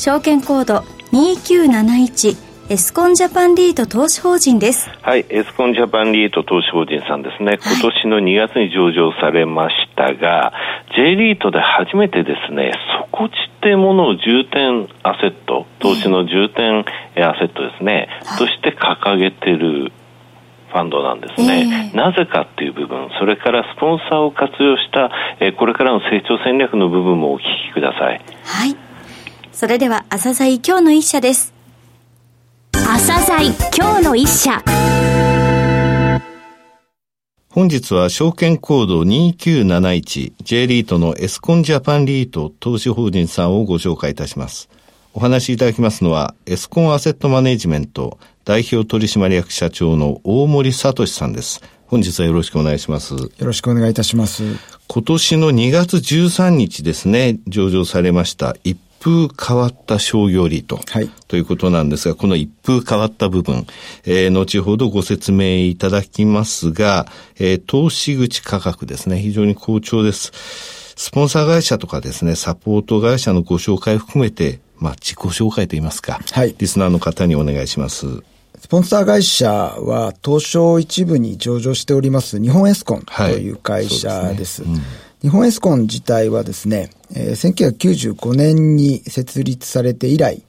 証券コード2971エスコンジャパンリート投資法人です。はい、エスコンジャパンリート投資法人さんですね、今年の2月に上場されましたが、はい、J リートで初めてですね、底地っていうものを重点アセット、投資の重点アセットですね、はい、として掲げてるファンドなんですね、えー、なぜかっていう部分、それからスポンサーを活用した、えー、これからの成長戦略の部分もお聞きください。はい。それでは、朝鮮今日の一社です。朝鮮今日の一社。本日は証券コード 2971J リートのエスコンジャパンリート投資法人さんをご紹介いたします。お話しいただきますのは、エスコンアセットマネジメント代表取締役社長の大森聡さんです。本日はよろしくお願いします。よろしくお願いいたします。今年の2月13日ですね、上場されました一風変わった商業リート、はい、ということなんですが、この一風変わった部分、えー、後ほどご説明いただきますが、えー、投資口価格ですね、非常に好調です。スポンサー会社とかですね、サポート会社のご紹介含めて、まあ、自己紹介といいますか、はい、リスナーの方にお願いします。スポンサー会社は東証一部に上場しております日本エスコンという会社です。はいねうん日本エスコン自体はですね、えー、1995年に設立されて以来、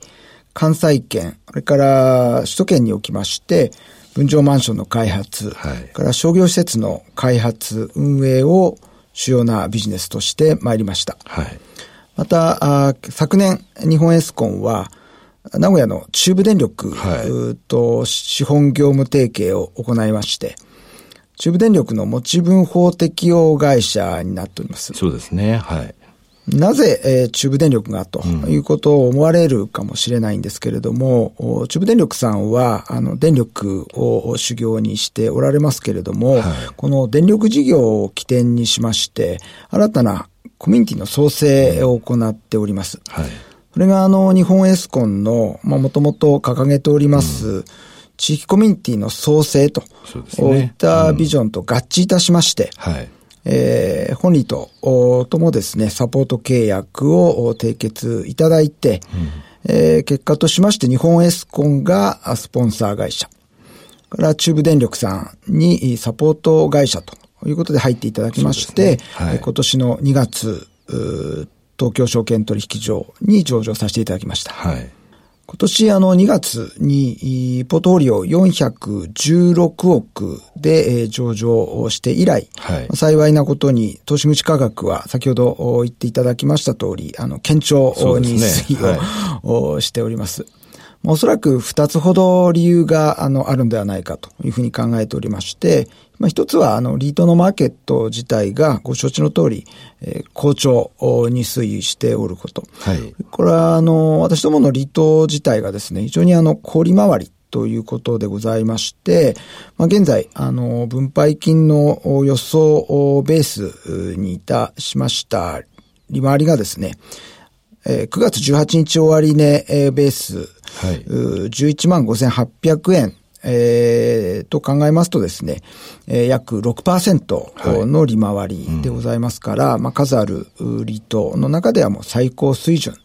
関西圏、それから首都圏におきまして、分譲マンションの開発、はい、から商業施設の開発、運営を主要なビジネスとしてまいりました。はい、またあ、昨年、日本エスコンは、名古屋の中部電力と資本業務提携を行いまして、中部電力の持ち分法適用会社になっております。そうですね。はい。なぜ、えー、中部電力がということを思われるかもしれないんですけれども、うん、中部電力さんは、あの、電力を修行にしておられますけれども、はい、この電力事業を起点にしまして、新たなコミュニティの創生を行っております。はい。それが、あの、日本エスコンの、まあ、もともと掲げております、うん地域コミュニティの創生と、そういったビジョンと合致いたしまして、はい。えー、本理と、ともですね、サポート契約を締結いただいて、うん、えー、結果としまして日本エスコンがスポンサー会社、から中部電力さんにサポート会社ということで入っていただきまして、ね。はい、今年の2月、東京証券取引所に上場させていただきました。はい今年あの2月にポートフォリオ416億で上場して以来、はい、幸いなことに投資口価格は先ほど言っていただきました通り、あの、堅調に推移を、ねはい、しております。おそらく二つほど理由があのあるんではないかというふうに考えておりまして、まあ、一つは、あの、リートのマーケット自体がご承知の通り、えー、好調に推移しておること。はい。これは、あの、私どものリート自体がですね、非常にあの、氷回りということでございまして、まあ、現在、あの、分配金の予想ベースにいたしました利回りがですね、えー、9月18日終わりね、えー、ベース、はい、11万5800円えー、と考えますとですね、えー、約6%の利回りでございますから、はいうん、まあ、数あるリートの中ではもう最高水準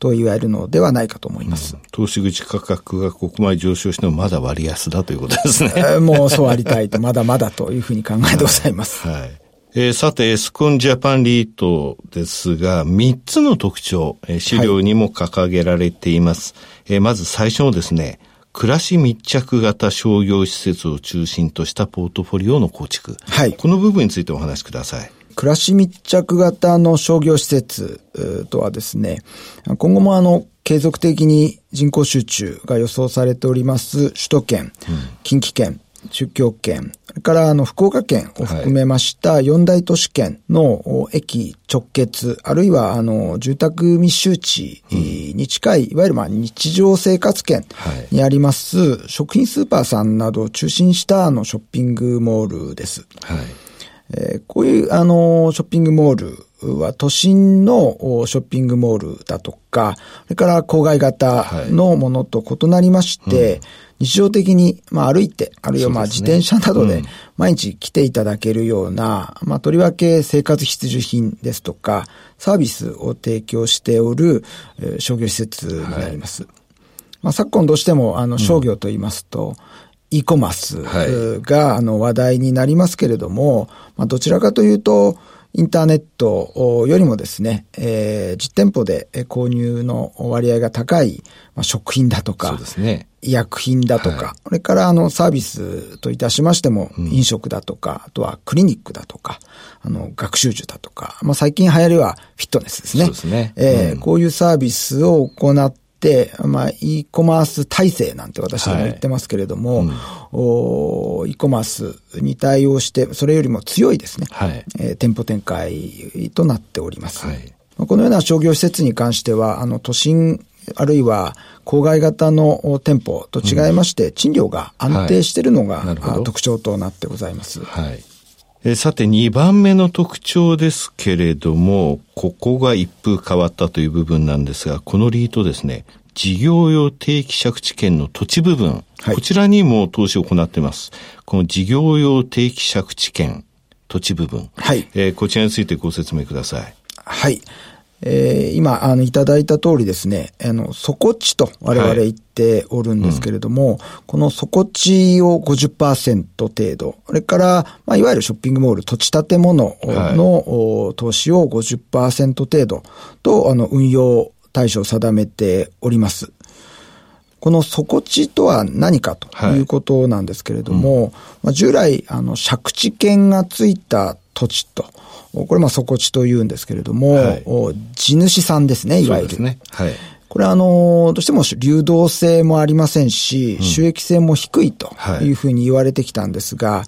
と言われるのではないかと思います。うん、投資口価格がここまで上昇してもまだ割安だということですね。えー、もうそうありたいと、まだまだというふうに考えてございます。はい、はいえー、さて、エスコンジャパンリートですが、3つの特徴、えー、資料にも掲げられています。はい、えー、まず最初のですね、暮らし密着型商業施設を中心としたポートフォリオの構築。はい。この部分についてお話しください。暮らし密着型の商業施設とはですね、今後もあの、継続的に人口集中が予想されております首都圏、うん、近畿圏、中京圏、それからあの福岡県を含めました四大都市圏の駅直結、あるいはあの住宅密集地に近い、いわゆるまあ日常生活圏にあります食品スーパーさんなどを中心したあのショッピングモールです。はい。えー、こういうあのショッピングモールは都心のショッピングモールだとか、それから郊外型のものと異なりまして、はいうん、日常的に、まあ、歩いて、あるいはまあ自転車などで毎日来ていただけるような、まあ、とりわけ生活必需品ですとか、サービスを提供しておる、えー、商業施設になります。はい、まあ、昨今どうしても、あの、商業と言いますと、うん e コマースが、あの話題になりますけれども、まあ、どちらかというと、インターネットよりもですね、えー、実店舗で購入の割合が高い、まあ、食品だとか、そうですね、医薬品だとか、はい、それからあのサービスといたしましても、飲食だとか、うん、あとはクリニックだとか、あの、学習塾だとか、まあ、最近流行りはフィットネスですね。そうですね。えー、こういうサービスを行って、まあ、e コマース体制なんて私も言ってますけれども、はいうん、e コマースに対応して、それよりも強いですね、はい、えー、店舗展開となっております。はい、このような商業施設に関しては、あの、都心、あるいは郊外型の店舗と違いまして、賃料が安定しているのが、はい、特徴となってございます。はいえさて、2番目の特徴ですけれども、ここが一風変わったという部分なんですが、このリートですね、事業用定期借地権の土地部分、はい、こちらにも投資を行っています。この事業用定期借地権、土地部分。はい。えー、こちらについてご説明ください。はい。えー、今、あの、いただいた通りですね、あの、底地と我々言っておるんですけれども、はいうん、この底地を50%程度、それから、まあ、いわゆるショッピングモール、土地建物の、はい、投資を50%程度と、あの、運用対象を定めております。この底地とは何かとい。うことなんですけれども、はいうん、まあ、従来、あの、借地権がついた土地と、これまあ底地というんですけれども、はい、地主さんですね、いわゆる。ね。はい。これはあの、どうしても流動性もありませんし、収益性も低いというふうに言われてきたんですが、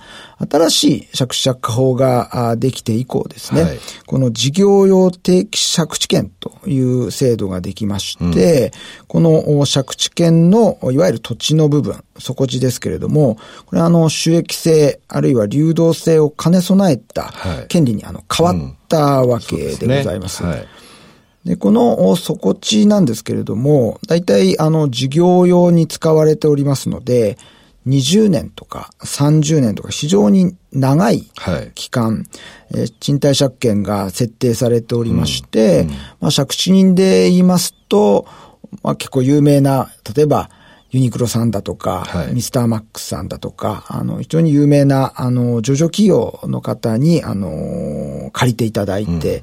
新しい借地借家法ができて以降ですね、はい、この事業用定期借地権という制度ができまして、うん、この借地権のいわゆる土地の部分、底地ですけれども、これはあの収益性あるいは流動性を兼ね備えた権利にあの変わったわけでございます。はいで、この底地なんですけれども、大体あの事業用に使われておりますので、20年とか30年とか非常に長い期間、はい、えー、賃貸借権が設定されておりまして、うんうん、まあ、借地人で言いますと、まあ、結構有名な、例えば、ユニクロさんだとか、はい、ミスターマックスさんだとか、あの、非常に有名な、あの、上場企業の方に、あの、借りていただいて、うん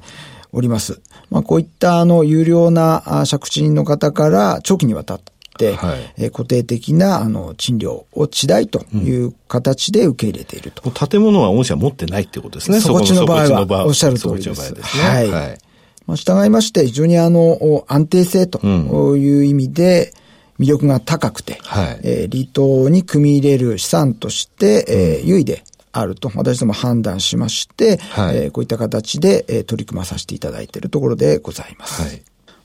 おります。まあ、こういったあの有料な借地人の方から長期にわたって、はい、え固定的なあの賃料を地代という形で受け入れていると。うん、建物は御社持ってないってことですね。そこちの場合はおっしゃる通りです。ですね、はい。はい、まあ、従いまして非常にあの安定性という意味で、魅力が高くて、はい、えー、離島に組み入れる資産として、えー、優位であると、私ども判断しまして、はい、えー、こういった形で、えー、取り組まさせていただいているところでございます。はい。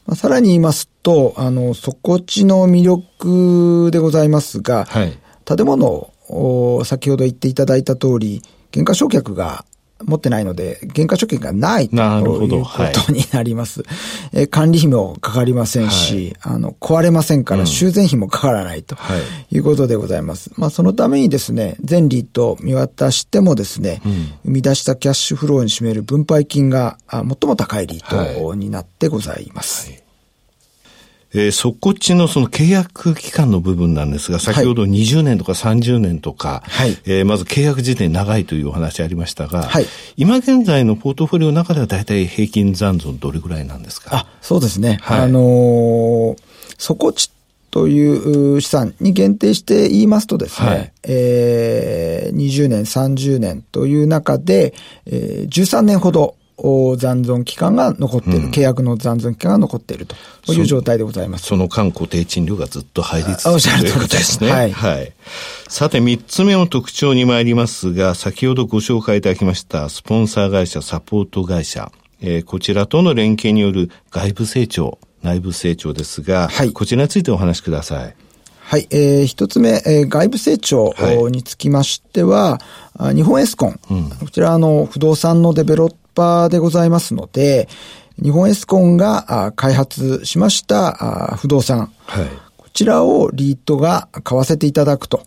まあ、さらに言いますと、あの、底地の魅力でございますが、はい、建物を先ほど言っていただいた通り、減価償却が持ってないので、減価償却がないということになります。はい、え管理費もかかりませんし、はい、あの、壊れませんから修繕費もかからないとい。うことでございます。うん、まあ、そのためにですね、全リート見渡してもですね、うん、生み出したキャッシュフローに占める分配金が最も高いリートになってございます。はいえー、そこっちのその契約期間の部分なんですが、先ほど20年とか30年とか、はい、えー、まず契約時点長いというお話ありましたが、はい、今現在のポートフォリオの中では大体平均残存どれぐらいなんですか？あ、そうですね。はい、あのー、そこっちという資産に限定して言いますとですね、はい、えー、20年、30年という中で、えー、13年ほど残存期間が残っている、うん、契約の残存期間が残っているという状態でございます。その間固定賃料がずっと入り続けるということですね。はい。はい。さて、三つ目の特徴に参りますが、先ほどご紹介いただきました、スポンサー会社、サポート会社、えー、こちらとの連携による外部成長、内部成長ですが、はい、こちらについてお話しください。はい。えー、一つ目、えー、外部成長につきましては、はい、日本エスコン。うん、こちら、あの、不動産のデベロッパーでございますので、日本エスコンが開発しました不動産。はい。こちらをリートが買わせていただくと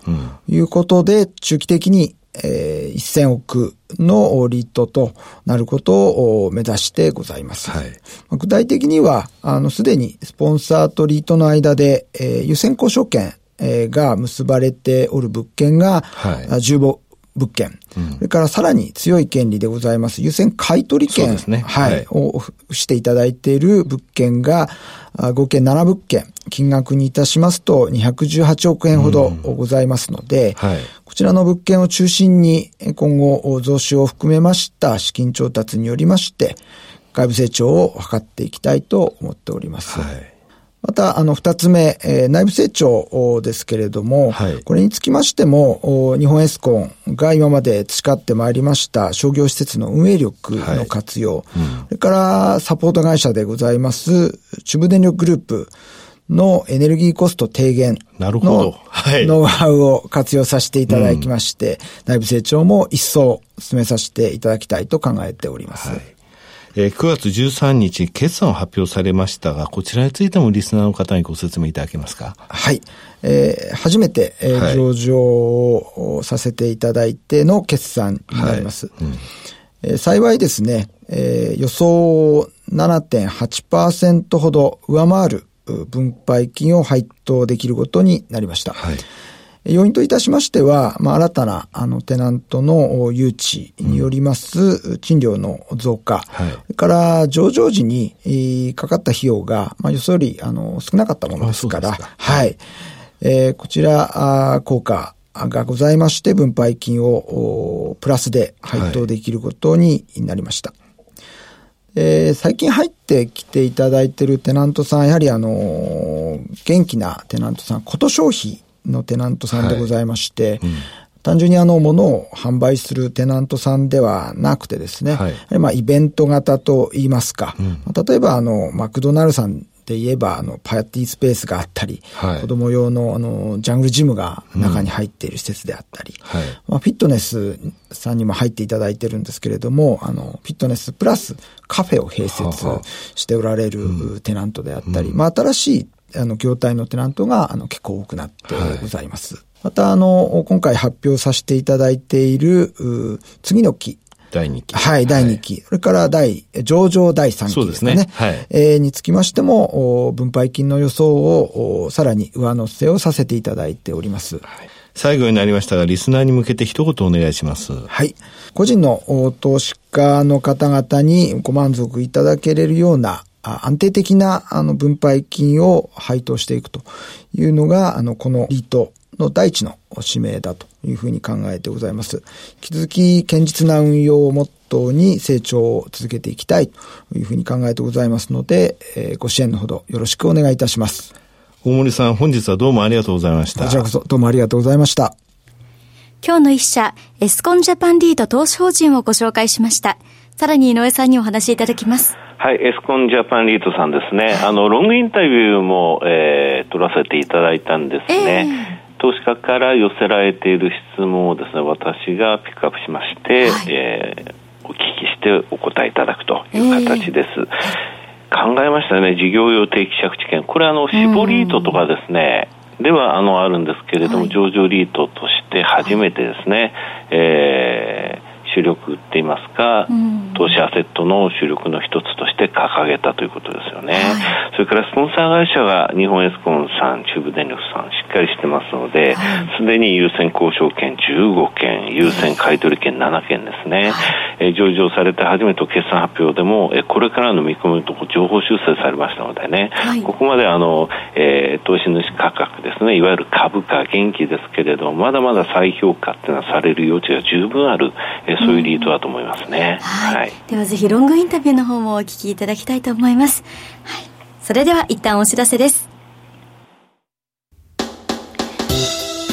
いうことで、中期的にえー、1000億のリートとなることを目指してございます。はい、具体的には、あの、すでにスポンサーとリートの間で、えー、優先交渉権、えー、が結ばれておる物件が、はい、15物件、うん、それからさらに強い権利でございます。優先買取権、ね、はい、はい、をしていただいている物件が、合計7物件、金額にいたしますと218億円ほどございますので、うんはい、こちらの物件を中心に今後増資を含めました資金調達によりまして、外部成長を図っていきたいと思っております。はいまた、あの、二つ目、えー、内部成長ですけれども、はい、これにつきましても、日本エスコンが今まで培ってまいりました商業施設の運営力の活用、はいうん、それからサポート会社でございます、中部電力グループのエネルギーコスト低減のノウハウを活用させていただきまして、うん、内部成長も一層進めさせていただきたいと考えております。はいえー、9月13日、決算を発表されましたが、こちらについてもリスナーの方にご説明いただけますか？はい。えー、初めて、えー、はい、上場をさせていただいての決算になります。はいうんえー、幸いですね、えー、予想7.8%ほど上回る分配金を配当できることになりました。はい要因といたしましては、まあ、新たな、あの、テナントの誘致によります、賃料の増加、はい、それから上場時に、かかった費用が、まあ、予想より、あの、少なかったものですから、かはい。えー、こちら、あ効果がございまして、分配金をプラスで配当できることになりました。はいえー、最近入ってきていただいているテナントさん、やはりあのー、元気なテナントさん、こと消費のテナントさんでございまして、はい。うん、単純にあの、物を販売するテナントさんではなくてですね、はい、まあ、イベント型と言いますか、うん、例えばあの、マクドナルドさんで言えば、あの、パーティースペースがあったり、はい、子供用の、あの、ジャングルジムが中に入っている施設であったり、うん。はい、まあ、フィットネスさんにも入っていただいてるんですけれども、あの、フィットネスプラスカフェを併設しておられるテナントであったり、うん、まあ、新しいあの、業態のテナントが、あの、結構多くなってございます。はい、また、あの、今回発表させていただいている、次の期。第2期。はい、第2期。それから第、上場第3期ですね。ねはい。えー、につきましても、分配金の予想を、さらに上乗せをさせていただいております。はい最後になりましたが、リスナーに向けて一言お願いします。はい。個人の投資家の方々にご満足いただけれるような安定的なあの分配金を配当していくというのが、あの、このリートの第一の使命だというふうに考えてございます。引き続き堅実な運用をモットーに成長を続けていきたいというふうに考えてございますので、えー、ご支援のほどよろしくお願いいたします。大森さん、本日はどうもありがとうございました。こちらこそどうもありがとうございました。今日の一社、エスコンジャパンリード投資法人をご紹介しました。さらに井上さんにお話しいただきます。はい、エスコンジャパンリートさんですね。あの、ロングインタビューも、えー、取らせていただいたんですね。えー、投資家から寄せられている質問をですね、私がピックアップしまして、はい、えー、お聞きしてお答えいただくという形です。えー、考えましたね、事業用定期借地権。これあの、絞リートとかですね、ではあのあるんですけれども、はい、上場リートとして初めてですね、はい、えー主力って言いますか、うん、投資アセットの主力の一つとして掲げたということですよね、はい、それからスポンサー会社が日本エスコンさん、中部電力さん、しっかりしてますので、す、で、に優先交渉権15件、優先買取権7件ですね。えー、上場されて初めて決算発表でも、えー、これからの見込みと情報修正されましたのでね、はい、ここまであの、えー、投資主価格ですね、いわゆる株価、元気ですけれども、まだまだ再評価っていうのはされる余地が十分ある、えー、そういうリードだと思いますね。はい、はい。ではぜひロングインタビューの方もお聞きいただきたいと思います。はい。それでは一旦お知らせです。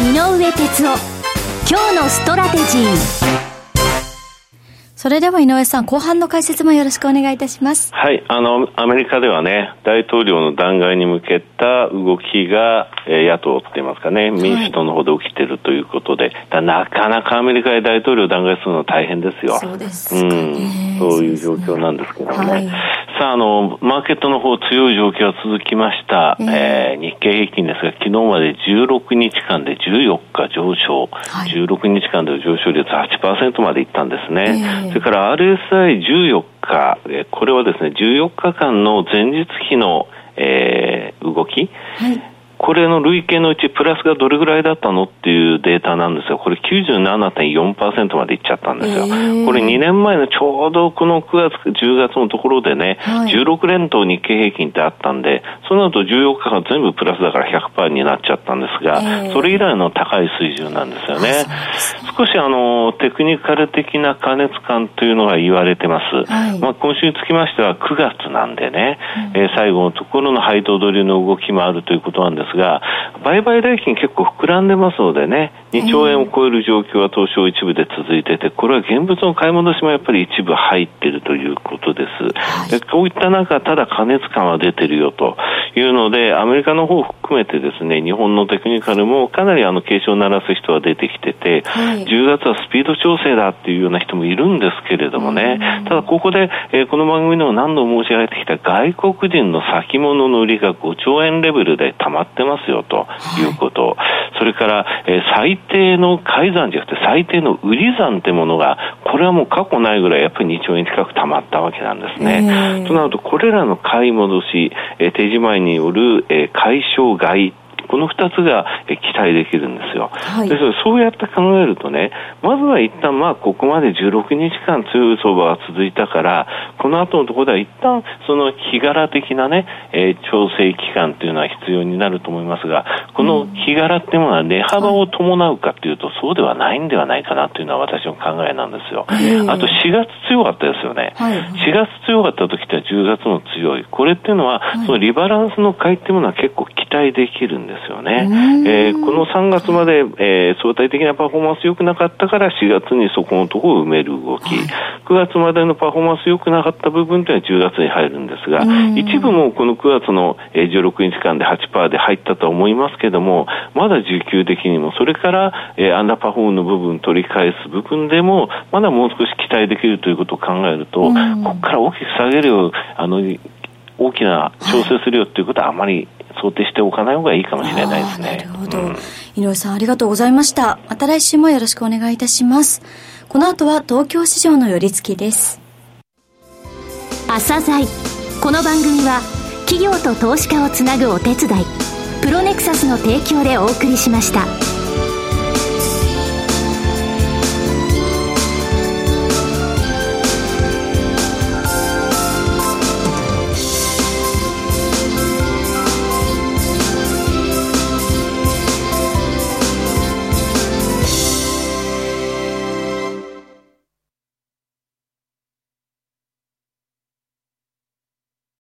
井上哲夫。今日のストラテジー。それでは井上さん、後半の解説もよろしくお願いいたします。はい、あの、アメリカではね、大統領の弾劾に向けた動きが、えー、野党って言いますかね、民主党の方で起きているということで、はい、なかなかアメリカで大統領を弾劾するのは大変ですよ。そうですうん、そういう状況なんですけどね。はい、さあ、あの、マーケットの方強い状況が続きました。えー、えー、日経平均ですが、昨日まで16日間で14日上昇、はい、16日間で上昇率8%までいったんですね。えーそれから RSI14 日、これはですね、14日間の前日比の、えー、動き、はいこれの累計のうちプラスがどれぐらいだったのっていうデータなんですが、これ97.4%までいっちゃったんですよ。これ2年前のちょうどこの9月、10月のところでね、はい、16連投日経平均ってあったんで、その後14日間全部プラスだから100%になっちゃったんですが、それ以来の高い水準なんですよね。少しあの、テクニカル的な過熱感というのが言われてます。はい、まあ今週につきましては9月なんでね、うん、えー、最後のところの配当取りの動きもあるということなんですが、売買代金結構膨らんでますのでね、2兆円を超える状況は東証一部で続いてて、これは現物の買い戻しもやっぱり一部入っているということです。はい、でこういった中、ただ過熱感は出てるよというので、アメリカの方を含めてですね、日本のテクニカルもかなりあの警鐘を鳴らす人は出てきてて、はい、10月はスピード調整だっていうような人もいるんですけれどもね、ただここで、えー、この番組でも何度も申し上げてきた外国人の先物の売りが5兆円レベルで溜まってますよとい。うこと、はい、それから、えー、最低の買い算じゃなくて最低の売り算ってものが、これはもう過去ないぐらいやっぱり2兆円近く溜まったわけなんですね。となると、これらの買い戻し、えー、定時前による、えー、解消買いこの2つが期待できるんですよ。はい、ですからそうやって考えるとね、まずは一旦まあここまで16日間強い相場が続いたから、この後のところでは一旦その日柄的なね、えー、調整期間というのは必要になると思いますが、この日柄っていうものは値幅を伴うかというと、そうではないんではないかなというのは私の考えなんですよ。あと4月強かったですよね。はい、4月強かった時って10月も強い。これっていうのは、そのリバランスの買いっていうものは結構期待できるんですですよね。えー、この3月まで、えー、相対的なパフォーマンス良くなかったから4月にそこのところを埋める動き、はい、9月までのパフォーマンス良くなかった部分というのは10月に入るんですが、一部もこの9月の16日間で8%で入ったとは思いますけども、まだ需給的にも、それから、えー、アンダーパフォームの部分取り返す部分でも、まだもう少し期待できるということを考えると、ここから大きく下げるよ、あの、大きな調整するよっていうことはあまり想定しておかない方がいいかもしれないですね。なるほど、うん、井上さんありがとうございました。また来週もよろしくお願いいたします。この後は東京市場の寄り付きです。朝鮮この番組は企業と投資家をつなぐお手伝いプロネクサスの提供でお送りしました。